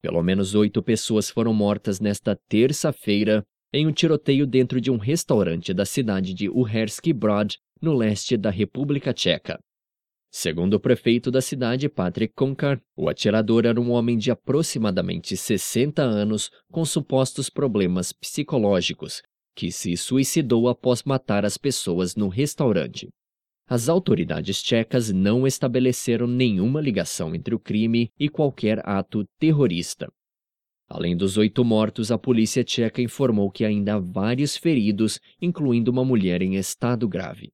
Pelo menos oito pessoas foram mortas nesta terça-feira em um tiroteio dentro de um restaurante da cidade de Uherski Brod, no leste da República Tcheca. Segundo o prefeito da cidade, Patrick Konkar, o atirador era um homem de aproximadamente 60 anos com supostos problemas psicológicos, que se suicidou após matar as pessoas no restaurante. As autoridades tchecas não estabeleceram nenhuma ligação entre o crime e qualquer ato terrorista. Além dos oito mortos, a polícia tcheca informou que ainda há vários feridos, incluindo uma mulher em estado grave.